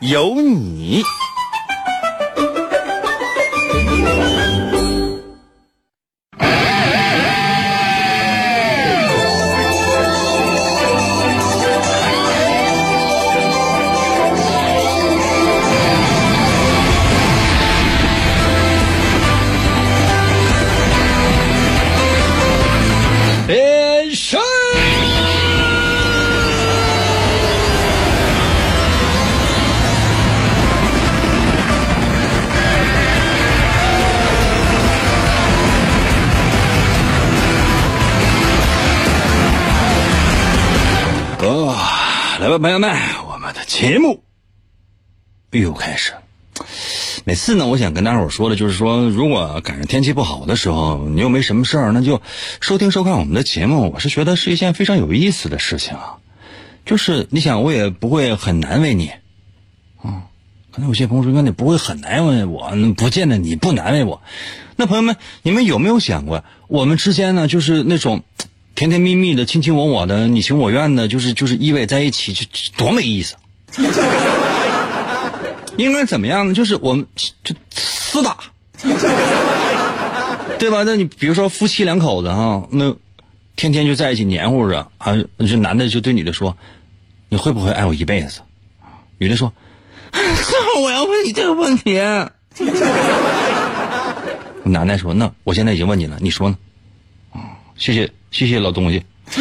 有你。朋友们，我们的节目又开始。每次呢，我想跟大伙儿说的就是说，如果赶上天气不好的时候，你又没什么事儿，那就收听收看我们的节目。我是觉得是一件非常有意思的事情啊。就是你想，我也不会很难为你，啊，可能有些朋友说，那你不会很难为我，不见得你不难为我。那朋友们，你们有没有想过，我们之间呢，就是那种甜甜蜜蜜的、卿卿我我的、你情我愿的，就是就是依偎在一起，就多没意思。应该怎么样呢？就是我们就厮打，对吧？那你比如说夫妻两口子哈，那天天就在一起黏糊着啊，这男的就对女的说：“你会不会爱我一辈子？”女的说：“正 我要问你这个问题。”男的说：“那我现在已经问你了，你说呢？”谢谢谢谢老东西。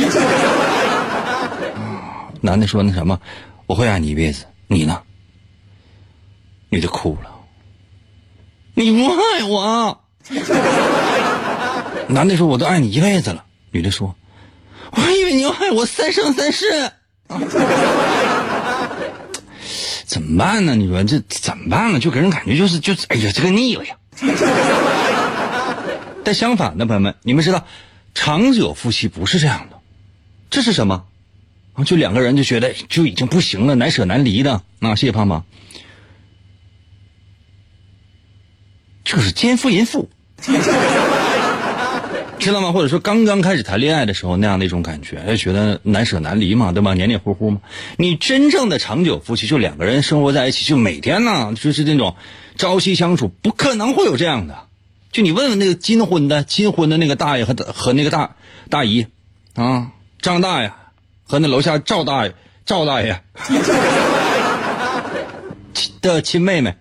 男的说：“那什么，我会爱你一辈子，你呢？”女的哭了，你不爱我。男的说：“我都爱你一辈子了。”女的说：“我还以为你要爱我三生三世。”怎么办呢？你说这怎么办呢？就给人感觉就是就是，哎呀，这个腻了呀。但相反的，朋友们，你们知道，长久夫妻不是这样的，这是什么？啊，就两个人就觉得就已经不行了，难舍难离的啊。谢谢胖胖。就是奸夫淫妇，知道吗？或者说刚刚开始谈恋爱的时候那样的一种感觉，就觉得难舍难离嘛，对吧？黏黏糊糊嘛。你真正的长久夫妻，就两个人生活在一起，就每天呢，就是那种朝夕相处，不可能会有这样的。就你问问那个金婚的、金婚的那个大爷和和那个大大姨啊，张大爷和那楼下赵大爷、赵大爷的亲妹妹。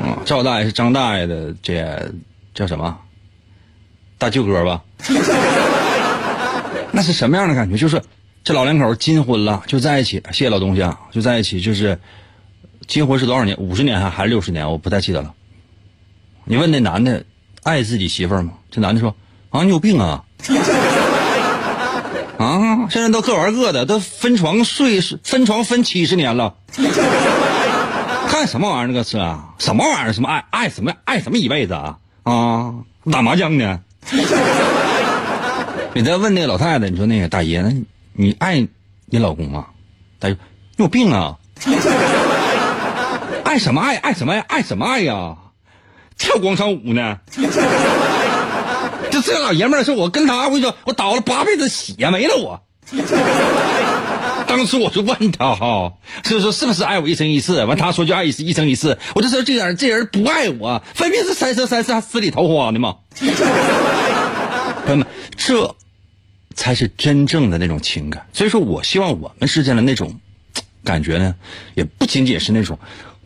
嗯，赵大爷是张大爷的这叫什么？大舅哥吧？那是什么样的感觉？就是这老两口金婚了，就在一起。谢谢老东西啊，就在一起。就是金婚是多少年？五十年还还是六十年？我不太记得了。你问那男的爱自己媳妇儿吗？这男的说：“啊，你有病啊！啊，现在都各玩各的，都分床睡，分床分七十年了。”干什么玩意儿？那个是啊，什么玩意儿？什么爱爱什么爱什么一辈子啊？啊，打麻将呢？你再问那个老太太，你说那个大爷，那你爱你老公吗？大爷，你有病啊！爱什么爱？爱什么爱？爱什么爱呀？跳广场舞呢？就这老爷们儿说，我跟他，我跟你说，我倒了八辈子血没了我。当时我就问他哈，就说是不是爱我一生一世？完他说就爱一一生一世。我就说这人这人不爱我，分明是三生三世死里桃花的嘛。朋友们，这才是真正的那种情感。所以说我希望我们之间的那种感觉呢，也不仅仅是那种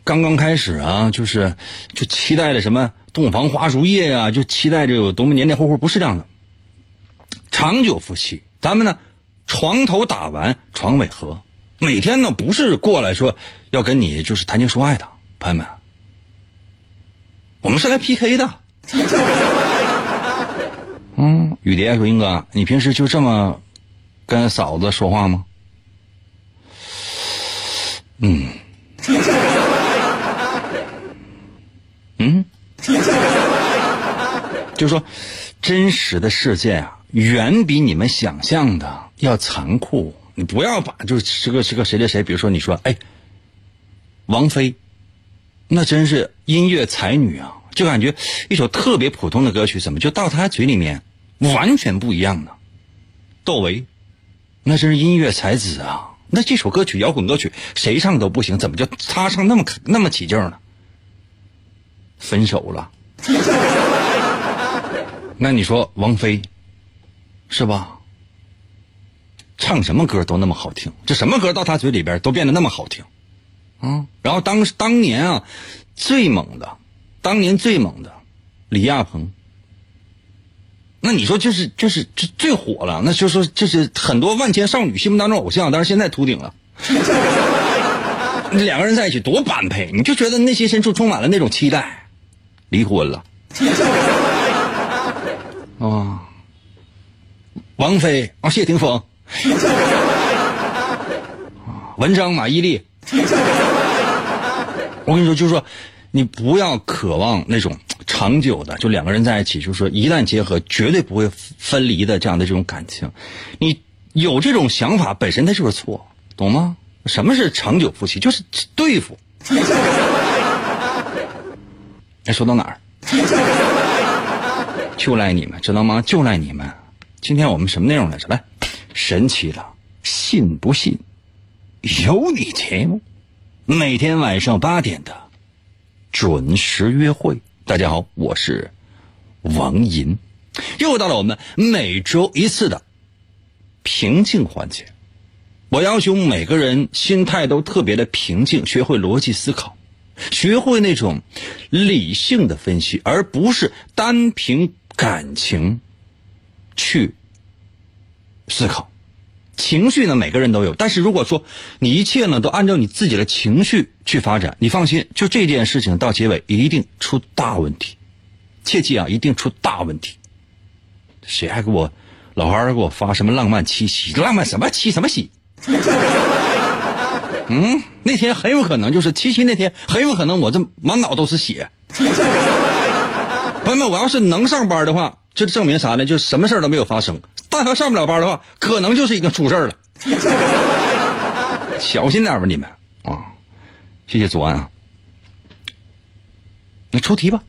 刚刚开始啊，就是就期待着什么洞房花烛夜呀，就期待着有多么黏黏糊糊，不是这样的。长久夫妻，咱们呢？床头打完床尾和，每天呢不是过来说要跟你就是谈情说爱的，朋友们，我们是来 PK 的。嗯，雨蝶说：“英哥，你平时就这么跟嫂子说话吗？”嗯，嗯，就说真实的世界啊，远比你们想象的要残酷。你不要把就是这个这个谁谁谁，比如说你说哎，王菲，那真是音乐才女啊，就感觉一首特别普通的歌曲，怎么就到她嘴里面完全不一样呢？窦唯，那真是音乐才子啊。那这首歌曲摇滚歌曲谁唱都不行，怎么就他唱那么那么起劲呢？分手了，那你说王菲是吧？唱什么歌都那么好听，这什么歌到他嘴里边都变得那么好听，啊！然后当当年啊最猛的，当年最猛的李亚鹏。那你说就是就是最火了，那就说就是很多万千少女心目当中偶像，但是现在秃顶了，两个人在一起多般配，你就觉得内心深处充满了那种期待。离婚了，啊，王菲啊，谢霆锋，文章马伊琍，我跟你说，就是说，你不要渴望那种。长久的，就两个人在一起，就是说一旦结合，绝对不会分离的这样的这种感情。你有这种想法，本身它就是错，懂吗？什么是长久夫妻？就是对付。哎，说到哪儿？就赖你们，知道吗？就赖你们。今天我们什么内容来着？来，神奇了，信不信？有你节目，每天晚上八点的准时约会。大家好，我是王银，又到了我们每周一次的平静环节。我要求每个人心态都特别的平静，学会逻辑思考，学会那种理性的分析，而不是单凭感情去思考。情绪呢，每个人都有，但是如果说你一切呢都按照你自己的情绪去发展，你放心，就这件事情到结尾一定出大问题，切记啊，一定出大问题。谁还给我老孩给我发什么浪漫七夕？浪漫什么七什么夕？嗯，那天很有可能就是七夕那天，很有可能我这满脑都是血。朋友们，我要是能上班的话，就证明啥呢？就什么事都没有发生。但凡上不了班的话，可能就是已经出事了。小心点吧，你们啊！谢谢左安啊，你出题吧，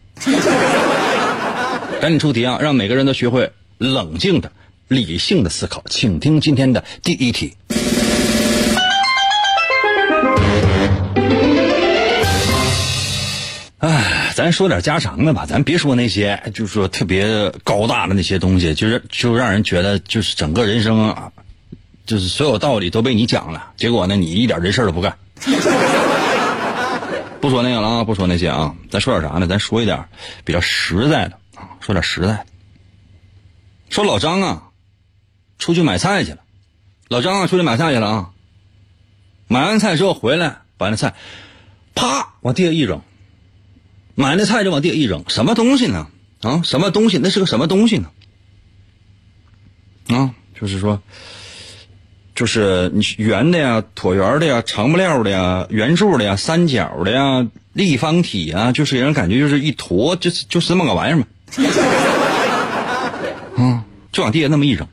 赶紧出题啊！让每个人都学会冷静的、理性的思考。请听今天的第一题。哎，咱说点家常的吧，咱别说那些，就是说特别高大的那些东西，就是就让人觉得就是整个人生啊，就是所有道理都被你讲了，结果呢，你一点人事都不干。不说那个了啊，不说那些啊，咱说点啥呢？咱说一点比较实在的啊，说点实在的。说老张啊，出去买菜去了。老张啊，出去买菜去了啊。买完菜之后回来，把那菜啪往地下一扔。买那菜就往地下一扔，什么东西呢？啊，什么东西？那是个什么东西呢？啊，就是说，就是你圆的呀，椭圆的呀，长不料的呀，圆柱的呀，三角的呀，立方体啊，就是让人感觉就是一坨，就是就是这么个玩意儿嘛。啊，就往地下那么一扔。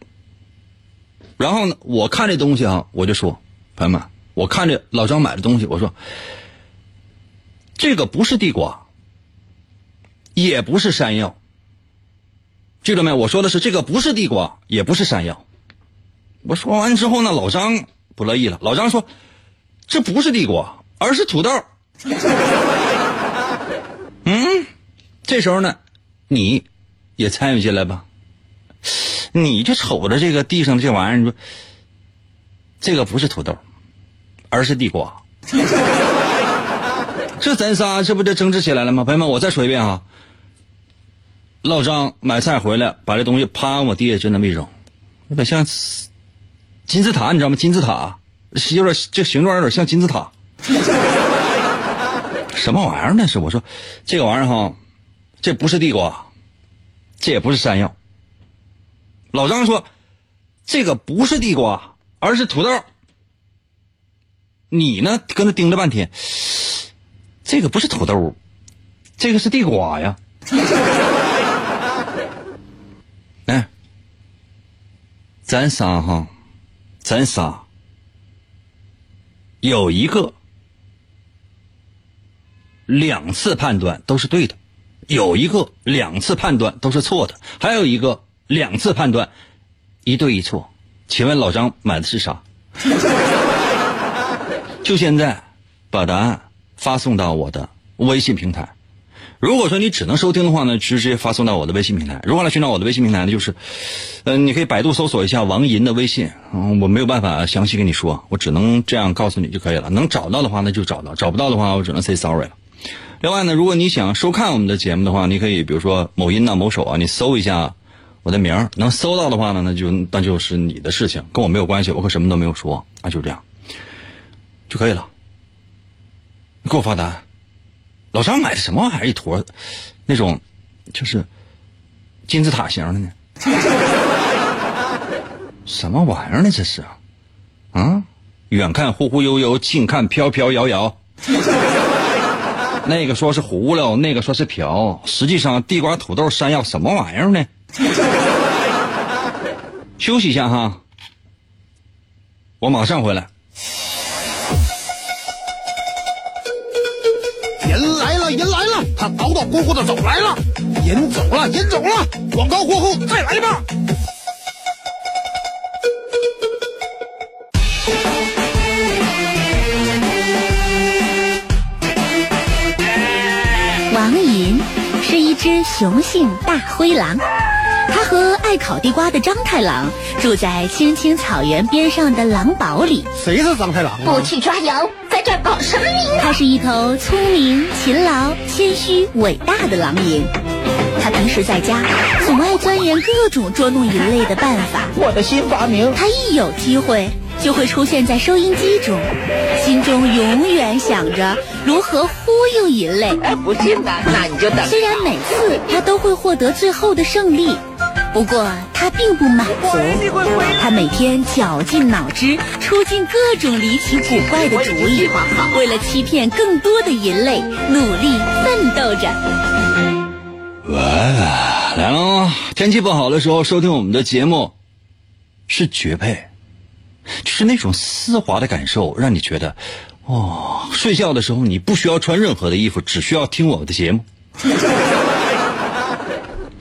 然后呢，我看这东西啊，我就说，朋友们，我看这老张买的东西，我说，这个不是地瓜。也不是山药，记住没？我说的是这个不是地瓜，也不是山药。我说完之后呢，老张不乐意了。老张说：“这不是地瓜，而是土豆。”嗯，这时候呢，你也参与进来吧。你就瞅着这个地上这玩意儿，你说这个不是土豆，而是地瓜。这咱仨这不就争执起来了吗？朋友们，我再说一遍啊。老张买菜回来，把这东西啪往地下就那么一扔，有点像金字塔，你知道吗？金字塔有点这形状有点像金字塔。什么玩意儿那是？我说这个玩意儿哈，这不是地瓜，这也不是山药。老张说这个不是地瓜，而是土豆。你呢？跟他盯了半天，这个不是土豆，这个是地瓜呀。哎，咱仨哈，咱仨有一个两次判断都是对的，有一个两次判断都是错的，还有一个两次判断一对一错。请问老张买的是啥？就现在把答案发送到我的微信平台。如果说你只能收听的话呢，直接发送到我的微信平台。如何来寻找我的微信平台呢？就是，嗯，你可以百度搜索一下王银的微信。我没有办法详细跟你说，我只能这样告诉你就可以了。能找到的话，那就找到；找不到的话，我只能 say sorry 了。另外呢，如果你想收看我们的节目的话，你可以比如说某音呐、某手啊，你搜一下我的名儿，能搜到的话呢，那就那就是你的事情，跟我没有关系，我可什么都没有说，啊就这样就可以了。你给我发单。老张买的什么玩意儿？一坨，那种，就是金字塔型的呢？什么玩意儿呢？这是啊？啊？远看忽忽悠悠，近看飘飘摇摇。那个说是糊了，那个说是瓢，实际上地瓜、土豆、山药什么玩意儿呢？休息一下哈，我马上回来。他叨叨咕咕的走来了，人走了，人走了，广告过后再来吧。王银是一只雄性大灰狼，爱烤地瓜的张太郎住在青青草原边上的狼堡里。谁是张太郎？不去抓羊。在这搞什么名？它是一头聪明、勤劳、谦虚、伟大的狼蝇。它平时在家总爱钻研各种捉弄人类的办法。我的新发明。它一有机会就会出现在收音机中，心中永远想着如何忽悠人类。哎，不信呢？那你就等。虽然每次他都会获得最后的胜利。不过他并不满足，他每天绞尽脑汁，出尽各种离奇古怪的主意，为了欺骗更多的人类，努力奋斗着。哇，来了！天气不好的时候收听我们的节目是绝配，就是那种丝滑的感受，让你觉得，哦，睡觉的时候你不需要穿任何的衣服，只需要听我们的节目。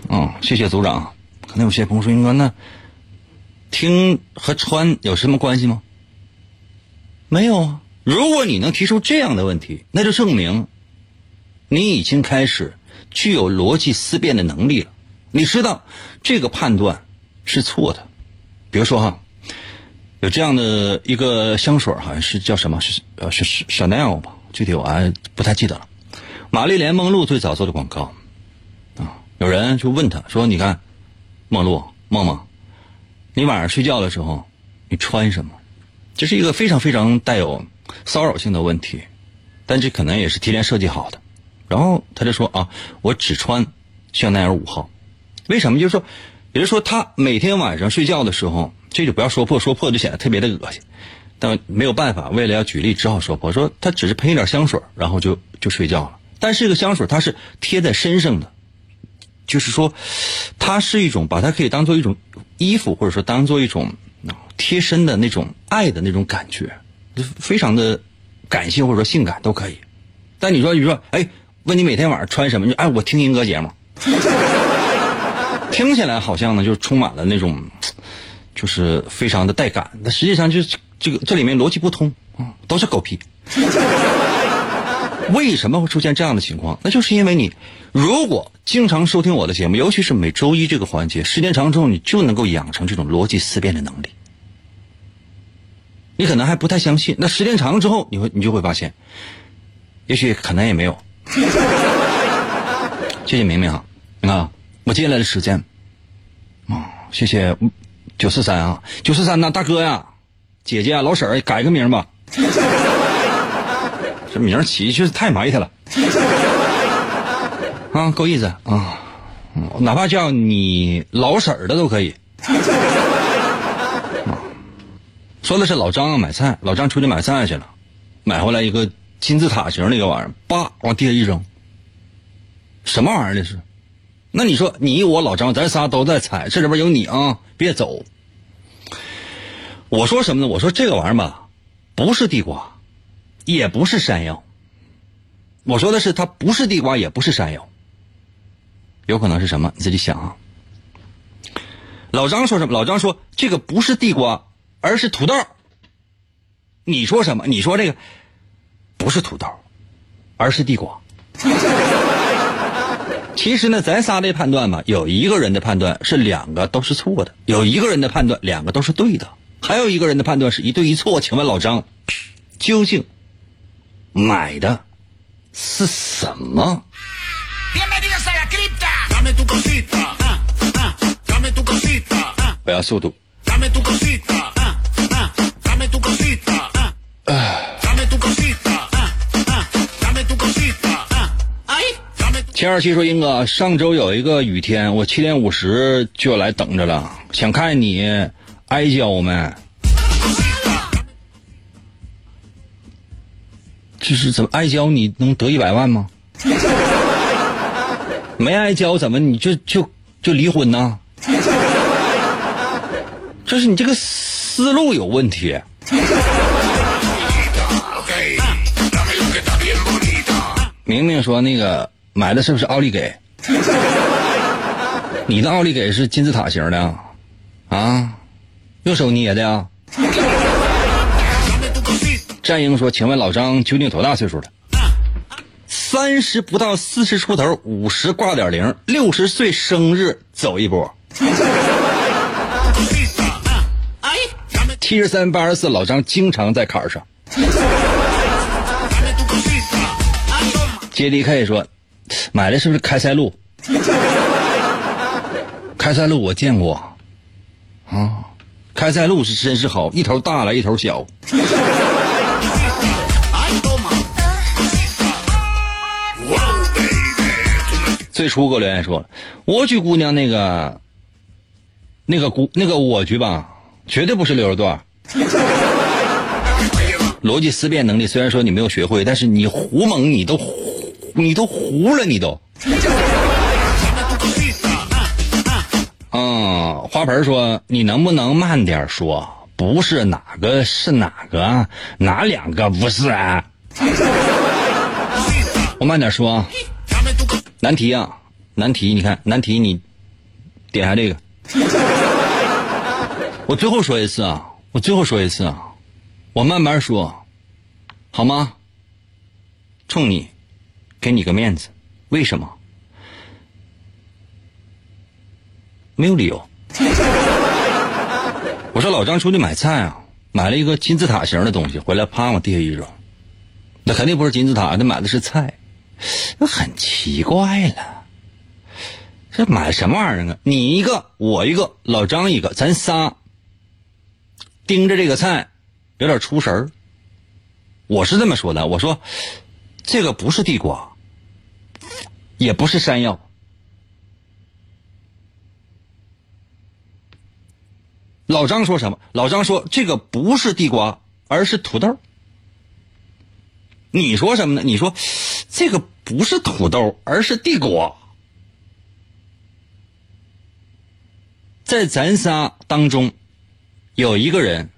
嗯，谢谢组长。可能有些朋友说：“英哥，那听和穿有什么关系吗？”没有啊。如果你能提出这样的问题，那就证明你已经开始具有逻辑思辨的能力了。你知道这个判断是错的。比如说哈，有这样的一个香水，好像是叫什么？是呃是是 Chanel 吧？具体我还不太记得了。玛丽莲梦露最早做的广告啊，有人就问他说：“你看。”梦露，梦梦，你晚上睡觉的时候，你穿什么？这是一个非常非常带有骚扰性的问题，但这可能也是提前设计好的。然后他就说啊，我只穿香奈儿五号。为什么？就是说，也就是说，他每天晚上睡觉的时候，这就不要说破，说破就显得特别的恶心。但没有办法，为了要举例，只好说破。说他只是喷一点香水，然后就就睡觉了。但是这个香水它是贴在身上的。就是说，它是一种把它可以当做一种衣服，或者说当做一种贴身的那种爱的那种感觉，非常的感性或者说性感都可以。但你说，你说，哎，问你每天晚上穿什么？哎，我听英哥节目，听起来好像呢，就充满了那种，就是非常的带感。那实际上，就是这个这里面逻辑不通啊，都是狗屁。为什么会出现这样的情况？那就是因为你如果经常收听我的节目，尤其是每周一这个环节，时间长之后，你就能够养成这种逻辑思辨的能力。你可能还不太相信，那时间长之后，你会你就会发现，也许可能也没有。谢谢明明啊，你看我接下来的时间，啊，谢谢九四三啊，九四三呐，大哥呀，姐姐啊老婶儿改个名吧。这名起确实太埋汰了，啊，够意思啊，哪怕叫你老婶儿的都可以。说的是老张买菜，老张出去买菜去了，买回来一个金字塔形那个玩意儿，叭往地下一扔，什么玩意儿这是？那你说你我老张，咱仨都在猜，这里边有你啊，别走。我说什么呢？我说这个玩意儿吧，不是地瓜，也不是山药。我说的是，它不是地瓜，也不是山药，有可能是什么？你自己想啊。老张说什么？老张说这个不是地瓜，而是土豆。你说什么？你说这个不是土豆，而是地瓜。其实呢，咱仨的判断吧，有一个人的判断是两个都是错的，有一个人的判断两个都是对的，还有一个人的判断是一对一错。请问老张，究竟买的是什么？我要速度。七二七说：“英哥，上周有一个雨天，我七点五十就要来等着了，想看你挨浇没？这是怎么爱交？你能得一百万吗？没爱交怎么你就就就离婚呢？就是你这个思路有问题。”明明说那个。买的是不是奥利给？你的奥利给是金字塔型的，啊，用手捏的呀？战英说：“请问老张究竟多大岁数了？三十不到，四十出头，五十挂点零，六十岁生日走一波。七十三八十四，老张经常在坎上。接力 K 说。”买的是不是开塞露？开塞露我见过，啊，开塞露是真是好，一头大了一头小。最初给我留言说，蜗居姑娘那个，那个姑那个蜗居吧，绝对不是溜肉段。逻辑思辨能力虽然说你没有学会，但是你胡蒙你都糊。你都糊了，你都。嗯，花盆说：“你能不能慢点说？不是哪个是哪个？哪两个不是？”啊？我慢点说。难题啊，难题！你看难题，你点下这个。我最后说一次啊，我最后说一次啊，我慢慢说，好吗？冲你。给你个面子，为什么？没有理由。我说老张出去买菜啊，买了一个金字塔形的东西，回来啪往地下一扔，那肯定不是金字塔，他买的是菜，那很奇怪了。这买什么玩意儿啊？你一个，我一个，老张一个，咱仨盯着这个菜，有点出神儿。我是这么说的，我说这个不是地瓜。也不是山药。老张说什么？老张说这个不是地瓜，而是土豆。你说什么呢？你说这个不是土豆，而是地瓜。在咱仨当中，有一个人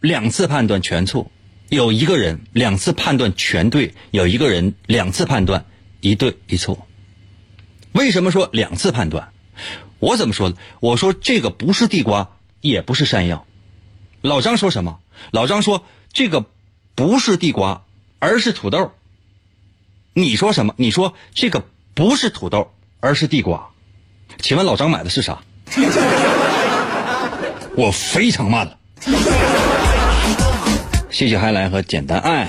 两次判断全错。有一个人两次判断全对，有一个人两次判断一对一错。为什么说两次判断？我怎么说的？我说这个不是地瓜，也不是山药。老张说什么？老张说这个不是地瓜，而是土豆。你说什么？你说这个不是土豆，而是地瓜。请问老张买的是啥？我非常慢了。谢谢海来和简单爱。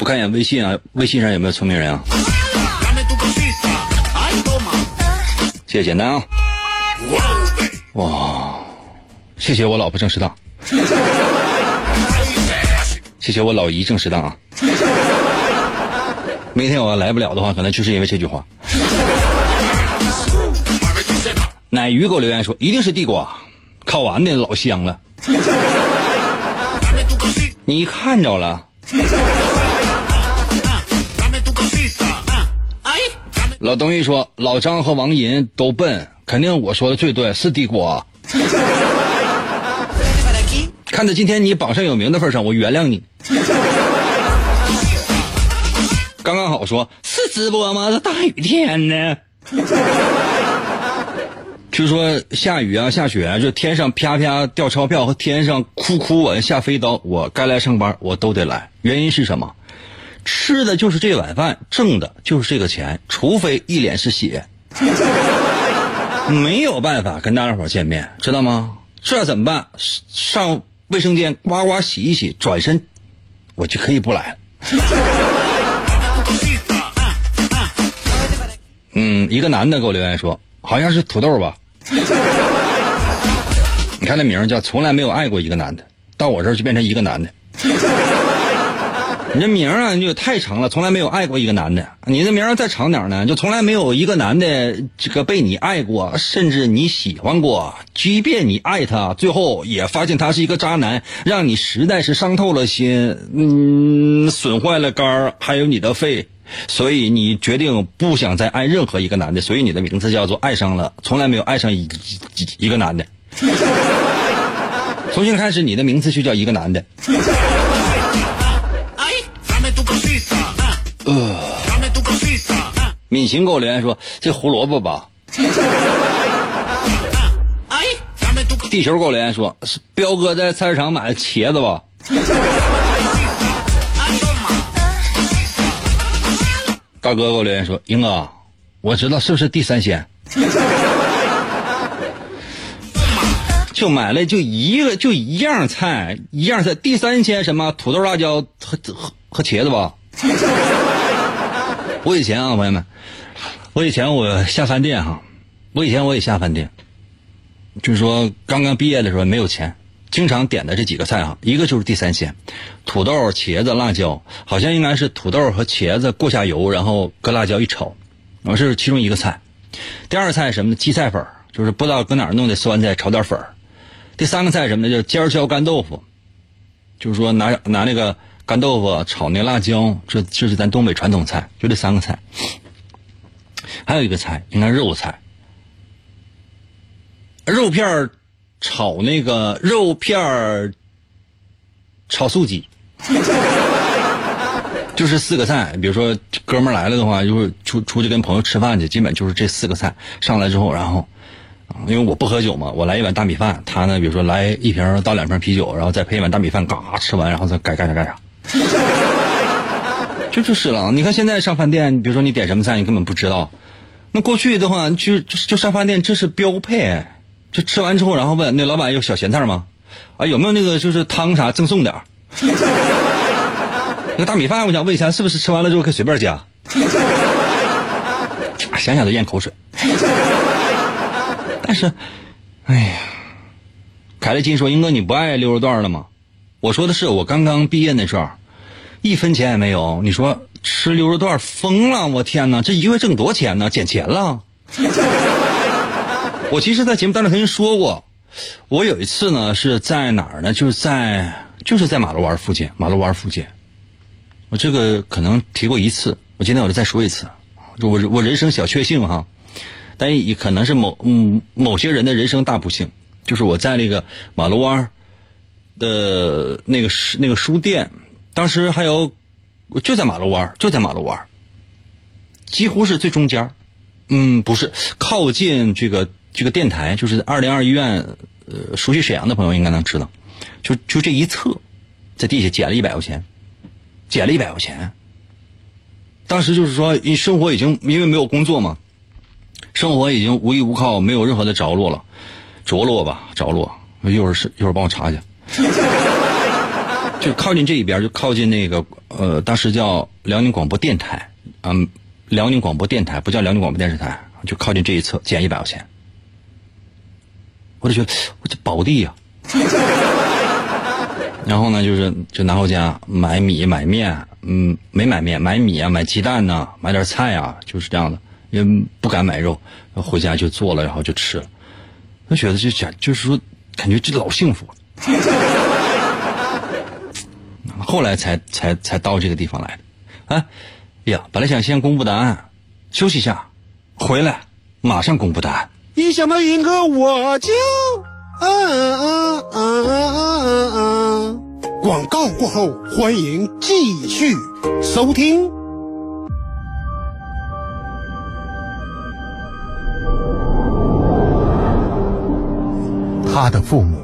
我看一眼微信啊，微信上有没有聪明人啊？谢谢简单啊。哇，谢谢我老婆郑适当。谢谢我老姨郑适当啊。明天我要来不了的话，可能就是因为这句话。奶鱼给我留言说，一定是地瓜，烤完的老香了。你看着了。老东西说：“老张和王银都笨，肯定我说的最对，是地瓜。”看在今天你榜上有名的份上，我原谅你。刚刚好说，是直播吗？这大雨天呢？据说下雨啊，下雪啊，就天上啪啪掉钞票和天上哭哭我下飞刀，我该来上班，我都得来。原因是什么？吃的就是这碗饭，挣的就是这个钱，除非一脸是血，没有办法跟大家伙见面，知道吗？这怎么办？上卫生间呱呱洗一洗，转身我就可以不来了。嗯，一个男的给我留言说，好像是土豆吧？你看那名叫“从来没有爱过一个男的”，到我这儿就变成一个男的。你这名啊，就太长了，从来没有爱过一个男的。你的名再长点呢，就从来没有一个男的这个被你爱过，甚至你喜欢过。即便你爱他，最后也发现他是一个渣男，让你实在是伤透了心，嗯，损坏了肝儿，还有你的肺，所以你决定不想再爱任何一个男的。所以你的名字叫做爱上了，从来没有爱上一一一个男的。重新开始，你的名字就叫一个男的。呃，敏行给我留言说：“这胡萝卜吧。”地球给我留言说：“是彪哥在菜市场买的茄子吧？”大哥给我留言说：“英哥，我知道是不是地三鲜？就买了就一个就一样菜，一样菜地三鲜什么土豆辣椒和和和茄子吧？”我以前啊，朋友们，我以前我下饭店哈，我以前我也下饭店，就是说刚刚毕业的时候没有钱，经常点的这几个菜哈，一个就是地三鲜，土豆、茄子、辣椒，好像应该是土豆和茄子过下油，然后搁辣椒一炒，我是其中一个菜。第二菜什么呢？荠菜粉，就是不知道搁哪儿弄的酸菜炒点粉。第三个菜什么呢？叫尖椒干豆腐，就是说拿拿那个。干豆腐炒那辣椒，这这是咱东北传统菜，就这三个菜。还有一个菜，应该肉菜，肉片炒那个肉片炒素鸡，就是四个菜。比如说哥们来了的话，就是出出去跟朋友吃饭去，基本就是这四个菜上来之后，然后，因为我不喝酒嘛，我来一碗大米饭，他呢，比如说来一瓶倒两瓶啤酒，然后再配一碗大米饭，嘎吃完，然后再该干啥干啥。就就是了，你看现在上饭店，比如说你点什么菜，你根本不知道。那过去的话，就就上饭店，这是标配。就吃完之后，然后问那老板有小咸菜吗？啊，有没有那个就是汤啥赠送点 那个大米饭，我想问一下，是不是吃完了之后可以随便加？想想都咽口水。但是，哎呀，凯乐金说：“英哥，你不爱溜肉段了吗？”我说的是我刚刚毕业那时候，一分钱也没有。你说吃溜肉段疯了？我天哪，这一个月挣多少钱呢？捡钱了。我其实，在节目当中曾经说过，我有一次呢是在哪儿呢？就是在就是在马路湾附近，马路湾附近。我这个可能提过一次，我今天我就再说一次。我我人生小确幸哈，但也可能是某嗯某些人的人生大不幸，就是我在那个马路湾。的那个那个书店，当时还有就在马路湾就在马路湾几乎是最中间嗯，不是靠近这个这个电台，就是二零二医院，呃，熟悉沈阳的朋友应该能知道，就就这一侧，在地下捡了一百块钱，捡了一百块钱。当时就是说，你生活已经因为没有工作嘛，生活已经无依无靠，没有任何的着落了，着落吧，着落。一会儿是一会儿帮我查一下。就靠近这一边，就靠近那个呃，当时叫辽宁广播电台，嗯，辽宁广播电台不叫辽宁广播电视台，就靠近这一侧，减一百块钱。我就觉得我这宝地呀。然后呢，就是就拿回家买米买面，嗯，没买面，买米啊，买鸡蛋呐，买点菜啊，就是这样的，也不敢买肉，回家就做了，然后就吃了。我觉得就讲，就是说，感觉这老幸福了。后来才才才到这个地方来的。啊，呀，本来想先公布答案，休息一下，回来马上公布答案。一想到银哥我就啊啊啊啊啊！广告过后，欢迎继续收听。他的父母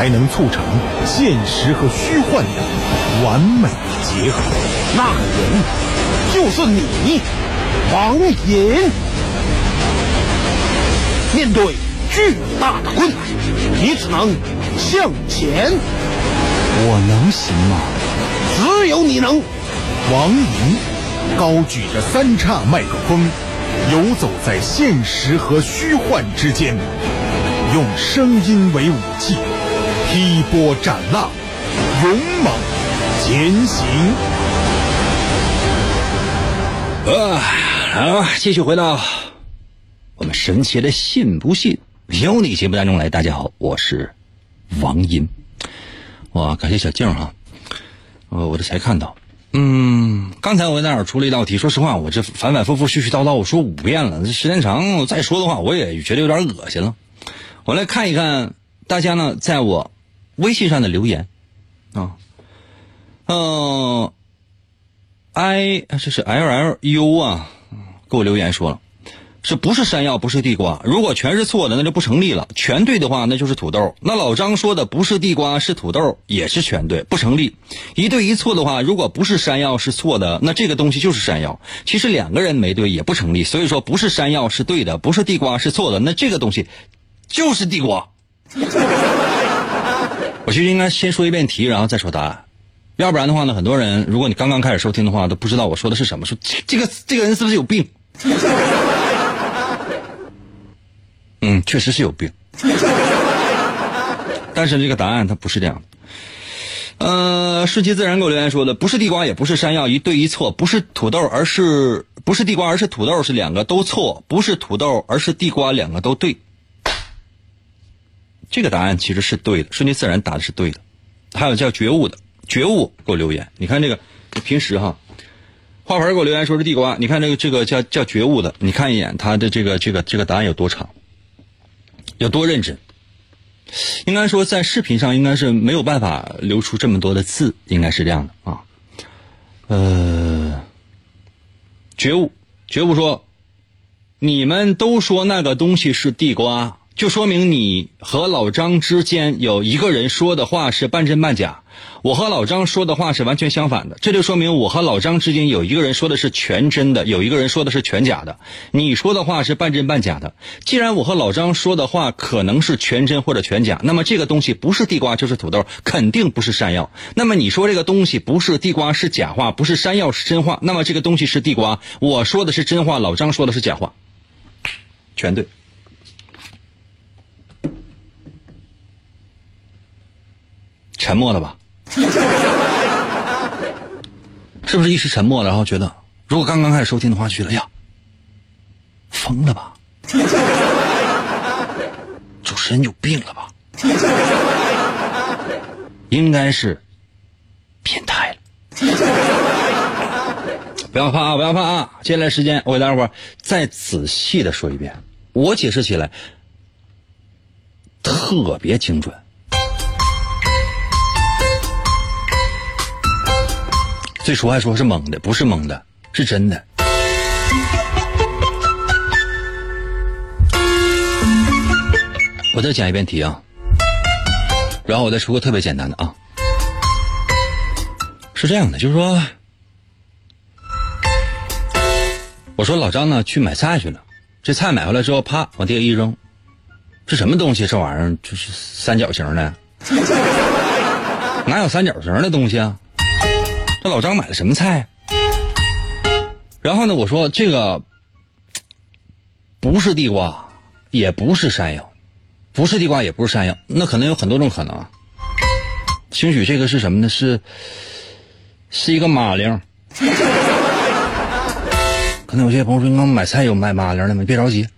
才能促成现实和虚幻的完美结合。那个人就是你，王隐。面对巨大的困难，你只能向前。我能行吗？只有你能。王莹高举着三叉麦克风，游走在现实和虚幻之间，用声音为武器，劈波斩浪，勇猛前行。啊，好，继续回到我们神奇的“信不信由你”节目当中来。大家好，我是王银。哇，感谢小静哈，呃，我这才看到。嗯，刚才我在那儿出了一道题，说实话，我这反反复复、絮絮叨叨，我说五遍了，这时间长，再说的话，我也觉得有点恶心了。我来看一看大家呢，在我微信上的留言啊，嗯、i 这是 L L U 啊，给我留言说了，是不是山药不是地瓜？如果全是错的，那就不成立了；全对的话，那就是土豆。那老张说的不是地瓜是土豆，也是全对，不成立。一对一错的话，如果不是山药是错的，那这个东西就是山药。其实两个人没对也不成立，所以说不是山药是对的，不是地瓜是错的，那这个东西就是地瓜。我其实应该先说一遍题，然后再说答案。要不然的话呢，很多人如果你刚刚开始收听的话，都不知道我说的是什么。说这这个这个人是不是有病？嗯，确实是有病。但是这个答案它不是这样的。呃，顺其自然给我留言说的，不是地瓜，也不是山药，一对一错，不是土豆，而是不是地瓜，而是土豆，是两个都错，不是土豆，而是地瓜，两个都对。这个答案其实是对的，顺其自然答的是对的。还有叫觉悟的，觉悟给我留言，你看这个平时哈，花盆给我留言说是地瓜，你看这个这个叫叫觉悟的，你看一眼他的这个这个这个答案有多长，有多认真。应该说在视频上应该是没有办法留出这么多的字，应该是这样的啊。呃，觉悟觉悟说，你们都说那个东西是地瓜。就说明你和老张之间有一个人说的话是半真半假，我和老张说的话是完全相反的。这就说明我和老张之间有一个人说的是全真的，有一个人说的是全假的。你说的话是半真半假的。既然我和老张说的话可能是全真或者全假，那么这个东西不是地瓜就是土豆，肯定不是山药。那么你说这个东西不是地瓜是假话，不是山药是真话，那么这个东西是地瓜，我说的是真话，老张说的是假话，全对。沉默了吧？是不是一时沉默了？然后觉得，如果刚刚开始收听的话，觉得呀，疯了吧？主持人有病了吧？应该是变态了。不要怕啊，不要怕啊！接下来时间，我给大家伙儿再仔细的说一遍，我解释起来特别精准。最初还说是蒙的，不是蒙的，是真的。我再讲一遍题啊，然后我再出个特别简单的啊，是这样的，就是说，我说老张呢去买菜去了，这菜买回来之后，啪往地下一扔，这什么东西？这玩意儿就是三角形的，哪有三角形的东西啊？这老张买的什么菜？然后呢，我说这个不是地瓜，也不是山药，不是地瓜，也不是山药，那可能有很多种可能。兴许这个是什么呢？是是一个马铃。可能有些朋友说，刚买菜有卖马铃的吗？别着急，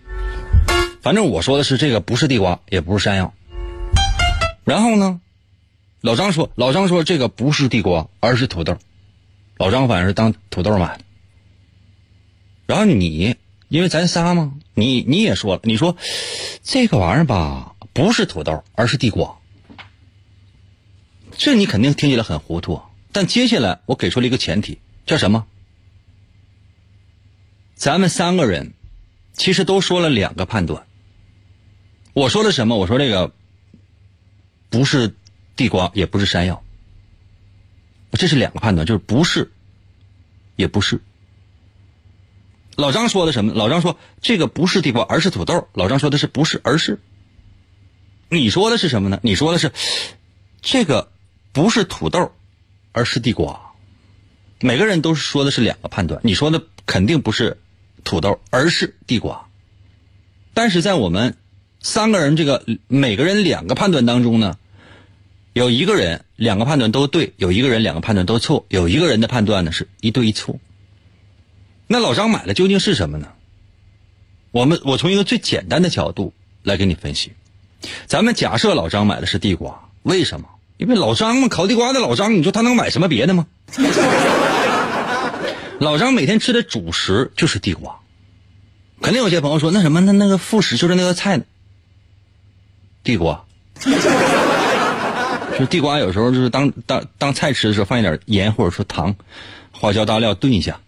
反正我说的是这个不是地瓜，也不是山药。然后呢，老张说，老张说这个不是地瓜，而是土豆。老张反正是当土豆买的。然后你，因为咱仨嘛，你你也说了，你说这个玩意儿吧，不是土豆，而是地瓜。这你肯定听起来很糊涂，但接下来我给出了一个前提，叫什么？咱们三个人其实都说了两个判断。我说了什么？我说这个不是地瓜，也不是山药。这是两个判断，就是不是，也不是。老张说的什么？老张说这个不是地瓜，而是土豆。老张说的是不是，而是。你说的是什么呢？你说的是这个不是土豆，而是地瓜。每个人都是说的是两个判断。你说的肯定不是土豆，而是地瓜。但是在我们三个人这个每个人两个判断当中呢，有一个人两个判断都对，有一个人两个判断都错，有一个人的判断呢是一对一错。那老张买的究竟是什么呢？我们我从一个最简单的角度来给你分析。咱们假设老张买的是地瓜，为什么？因为老张嘛，烤地瓜的老张，你说他能买什么别的吗？老张每天吃的主食就是地瓜。肯定有些朋友说，那什么，那那个副食就是那个菜呢？地瓜。就地瓜有时候就是当当当菜吃的时候，放一点盐或者说糖、花椒、大料炖一下。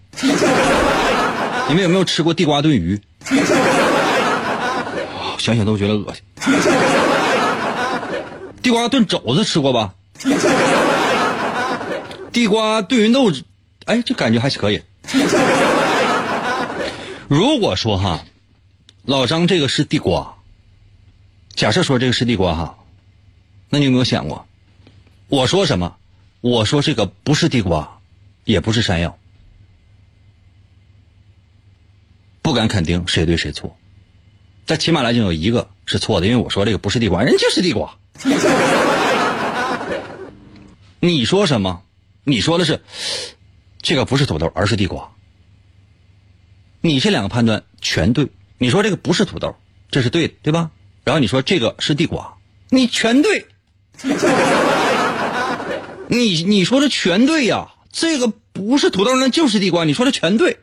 你们有没有吃过地瓜炖鱼？想想都觉得恶心。地瓜炖肘子吃过吧？地瓜炖芸豆，哎，这感觉还是可以。如果说哈，老张这个是地瓜，假设说这个是地瓜哈，那你有没有想过，我说什么？我说这个不是地瓜，也不是山药。不敢肯定谁对谁错，但起码来讲有一个是错的，因为我说这个不是地瓜，人就是地瓜。你说什么？你说的是这个不是土豆，而是地瓜。你这两个判断全对。你说这个不是土豆，这是对的，对吧？然后你说这个是地瓜，你全对。你你说的全对呀，这个不是土豆，那就是地瓜。你说的全对。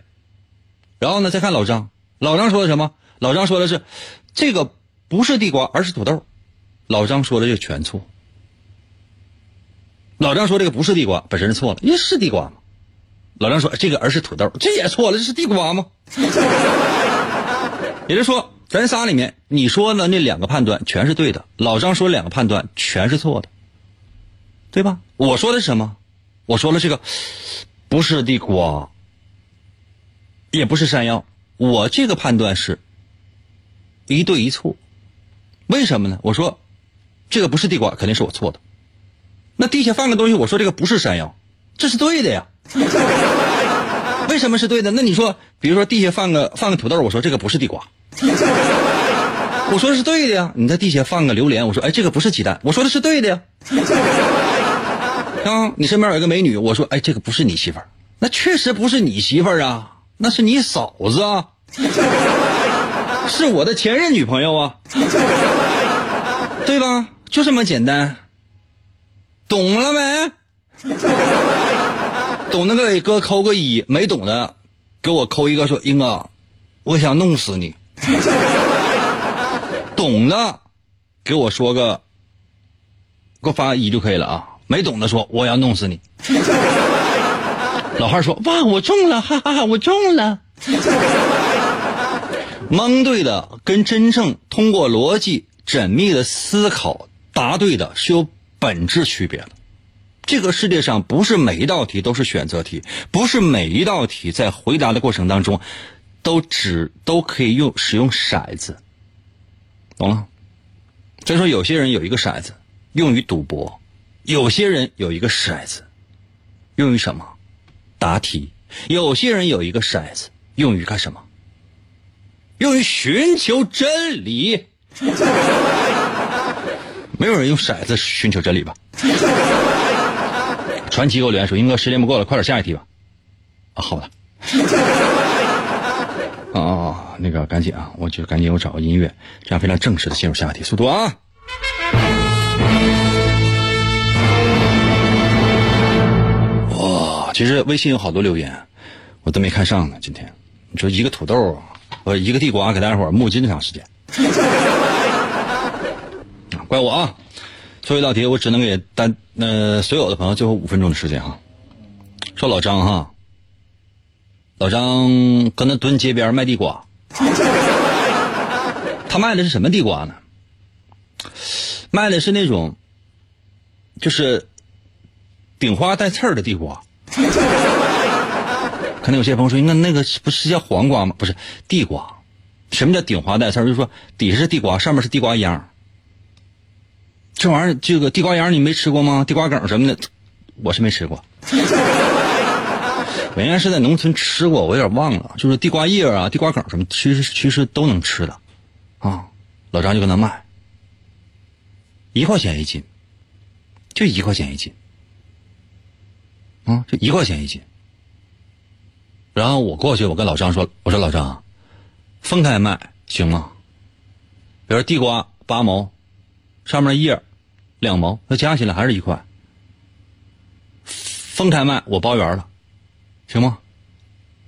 然后呢？再看老张，老张说的什么？老张说的是，这个不是地瓜，而是土豆。老张说的就全错。老张说这个不是地瓜，本身是错了，因为是地瓜嘛。老张说这个而是土豆，这也错了，这是地瓜吗？也就是说，咱仨里面，你说的那两个判断全是对的，老张说两个判断全是错的，对吧？我说的是什么？我说了这个不是地瓜。也不是山药，我这个判断是一对一错，为什么呢？我说这个不是地瓜，肯定是我错的。那地下放个东西，我说这个不是山药，这是对的呀。为什么是对的？那你说，比如说地下放个放个土豆，我说这个不是地瓜，我说是对的呀。你在地下放个榴莲，我说哎这个不是鸡蛋，我说的是对的呀。啊，你身边有一个美女，我说哎这个不是你媳妇儿，那确实不是你媳妇儿啊。那是你嫂子啊，是我的前任女朋友啊，对吧？就这么简单，懂了没？懂的给哥扣个一，没懂的给我扣一个，说英哥，我想弄死你。懂的给我说个，给我发个一就可以了啊。没懂的说我要弄死你。老汉说：“哇，我中了，哈哈哈，我中了。”蒙对的跟真正通过逻辑缜密的思考答对的是有本质区别的。这个世界上不是每一道题都是选择题，不是每一道题在回答的过程当中都只都可以用使用骰子，懂了？所以说，有些人有一个骰子用于赌博，有些人有一个骰子用于什么？答题。有些人有一个骰子用于干什么？用于寻求真理。没有人用骰子寻求真理吧？传奇给我留言说：“英哥，时间不够了，快点下一题吧。”啊，好的。啊 啊，那个赶紧啊，我就赶紧我找个音乐，这样非常正式的进入下一题，速度啊！其实微信有好多留言，我都没看上呢。今天你说一个土豆，呃，一个地瓜，给大家伙磨叽这么长时间，怪我啊！最后一道题，我只能给单呃所有的朋友最后五分钟的时间哈。说老张哈，老张搁那蹲街边卖地瓜，他卖的是什么地瓜呢？卖的是那种，就是顶花带刺儿的地瓜。可能有些朋友说，那那个不是叫黄瓜吗？不是地瓜。什么叫顶花带刺儿？就是说底下是地瓜，上面是地瓜秧。这玩意儿，这个地瓜秧你没吃过吗？地瓜梗什么的，我是没吃过。我应该是在农村吃过，我有点忘了。就是地瓜叶啊、地瓜梗什么，其实其实都能吃的，啊，老张就跟他卖，一块钱一斤，就一块钱一斤，啊，就一块钱一斤。然后我过去，我跟老张说：“我说老张，分开卖行吗？比如地瓜八毛，上面叶两毛，那加起来还是一块。分开卖我包圆了。”行吗？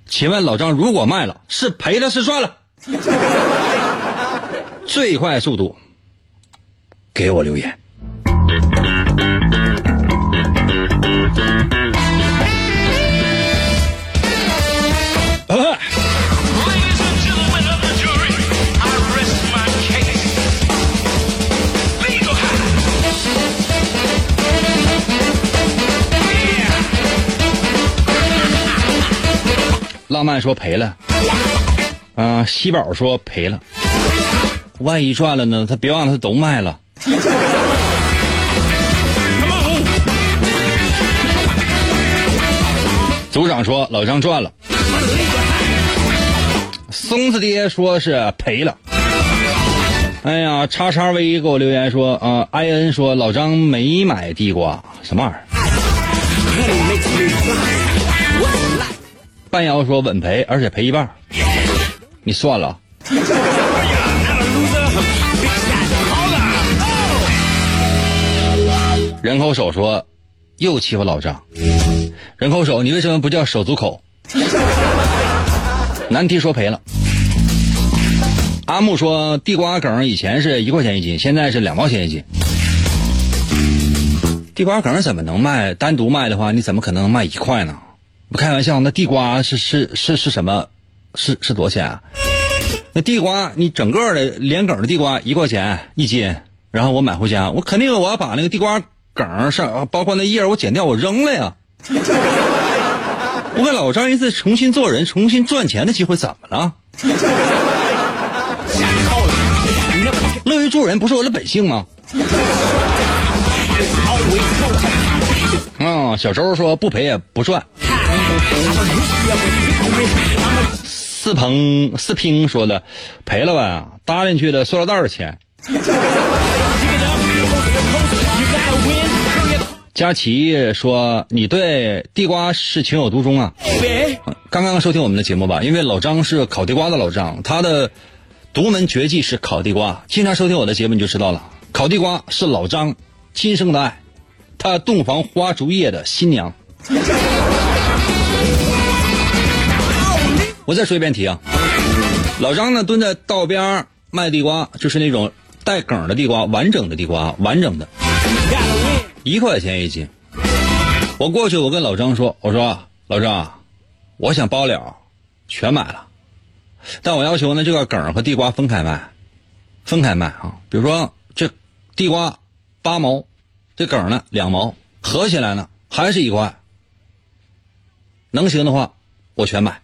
请问老张，如果卖了，是赔了是赚了？最快速度，给我留言。浪漫说赔了，啊，喜宝说赔了，万一赚了呢？他别忘了，他都卖了。组长说老张赚了，松子爹说是赔了。哎呀，叉叉 V 给我留言说啊，i n 说老张没买地瓜，什么玩意儿？半妖说稳赔，而且赔一半，你算了。人口手说又欺负老张。人口手，你为什么不叫手足口？难题说赔了。阿木说地瓜梗以前是一块钱一斤，现在是两毛钱一斤。地瓜梗怎么能卖？单独卖的话，你怎么可能卖一块呢？不开玩笑，那地瓜是是是是什么？是是多少钱啊？那地瓜你整个的连梗的地瓜一块钱一斤，然后我买回家，我肯定我要把那个地瓜梗上，包括那叶我剪掉，我扔了呀。我给老张一次重新做人、重新赚钱的机会，怎么了？乐于助人不是我的本性吗？啊，小周说不赔也不赚。四鹏四拼说的，赔了吧？搭进去的塑料袋的钱。佳琪说：“你对地瓜是情有独钟啊！”刚刚收听我们的节目吧，因为老张是烤地瓜的老张，他的独门绝技是烤地瓜。经常收听我的节目你就知道了，烤地瓜是老张亲生的爱，他洞房花烛夜的新娘。我再说一遍题啊，老张呢蹲在道边卖地瓜，就是那种带梗的地瓜，完整的地瓜，完整的，一块钱一斤。我过去，我跟老张说：“我说老张，我想包了，全买了，但我要求呢，这个梗和地瓜分开卖。分开卖啊。比如说这地瓜八毛，这梗呢两毛，合起来呢还是一块。能行的话，我全买。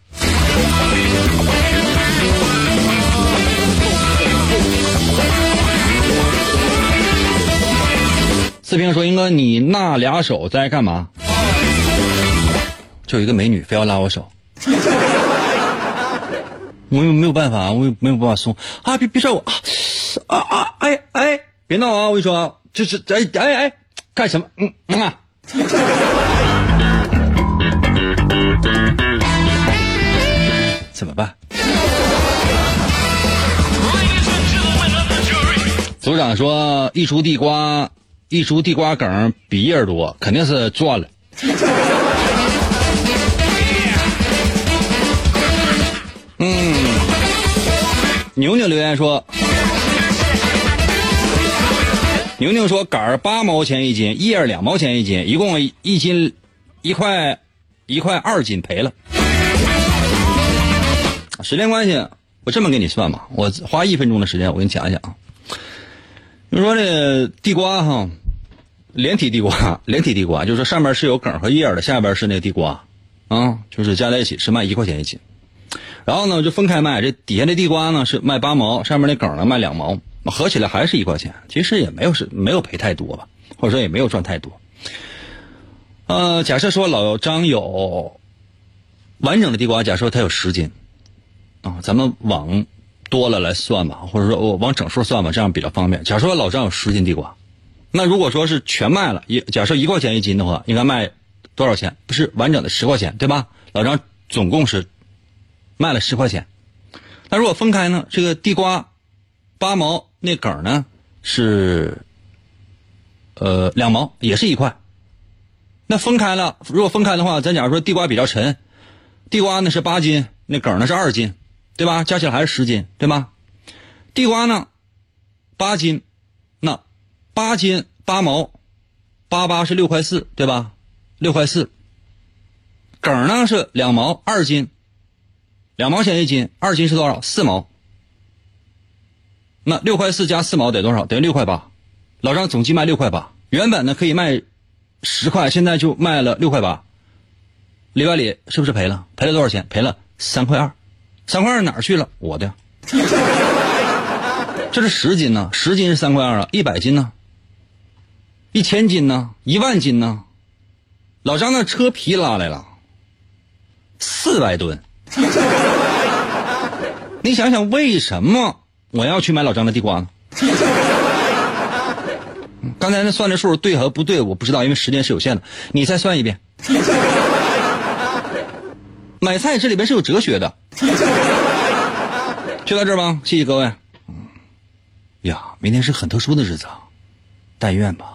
四平说：“英哥，你那俩手在干嘛？”就一个美女非要拉我手，我又没有办法，我又没有办法松啊！别别拽我啊啊！哎哎，别闹啊！我跟你说，就是哎哎哎，干什么？嗯嗯啊！怎么办？组长说：“一出地瓜，一株地瓜梗比叶儿多，肯定是赚了。”嗯，牛牛留言说：“牛牛说杆儿八毛钱一斤，叶儿两毛钱一斤，一共一斤一块一块二斤赔了。”时间关系，我这么给你算吧，我花一分钟的时间，我给你讲一讲啊。你说这地瓜哈，连体地瓜，连体地瓜就是上面是有梗和叶的，下边是那个地瓜，啊，就是加在一起是卖一块钱一斤。然后呢，就分开卖，这底下那地瓜呢是卖八毛，上面那梗呢卖两毛，合起来还是一块钱。其实也没有是没有赔太多吧，或者说也没有赚太多。呃，假设说老张有完整的地瓜，假设他有十斤。啊，咱们往多了来算吧，或者说我往整数算吧，这样比较方便。假设老张有十斤地瓜，那如果说是全卖了，一假设一块钱一斤的话，应该卖多少钱？不是完整的十块钱，对吧？老张总共是卖了十块钱。那如果分开呢？这个地瓜八毛，那梗呢是呃两毛，也是一块。那分开了，如果分开的话，咱假如说地瓜比较沉，地瓜呢是八斤，那梗呢是二斤。对吧？加起来还是十斤，对吗？地瓜呢，八斤，八斤八毛，八八是六块四，对吧？六块四。梗呢是两毛，二斤，两毛钱一斤，二斤是多少？四毛。那六块四加四毛得多少？得六块八。老张总计卖六块八，原本呢可以卖十块，现在就卖了六块八。里外里是不是赔了？赔了多少钱？赔了三块二。三块二哪儿去了？我的，这是十斤呢，十斤是三块二啊，一百斤呢，一千斤呢，一万斤呢，老张那车皮拉来了，四百吨。你想想，为什么我要去买老张的地瓜呢？刚才那算的数对和不对，我不知道，因为时间是有限的。你再算一遍。买菜这里边是有哲学的，就到这儿吧，谢谢各位。呀，明天是很特殊的日子，啊，但愿吧。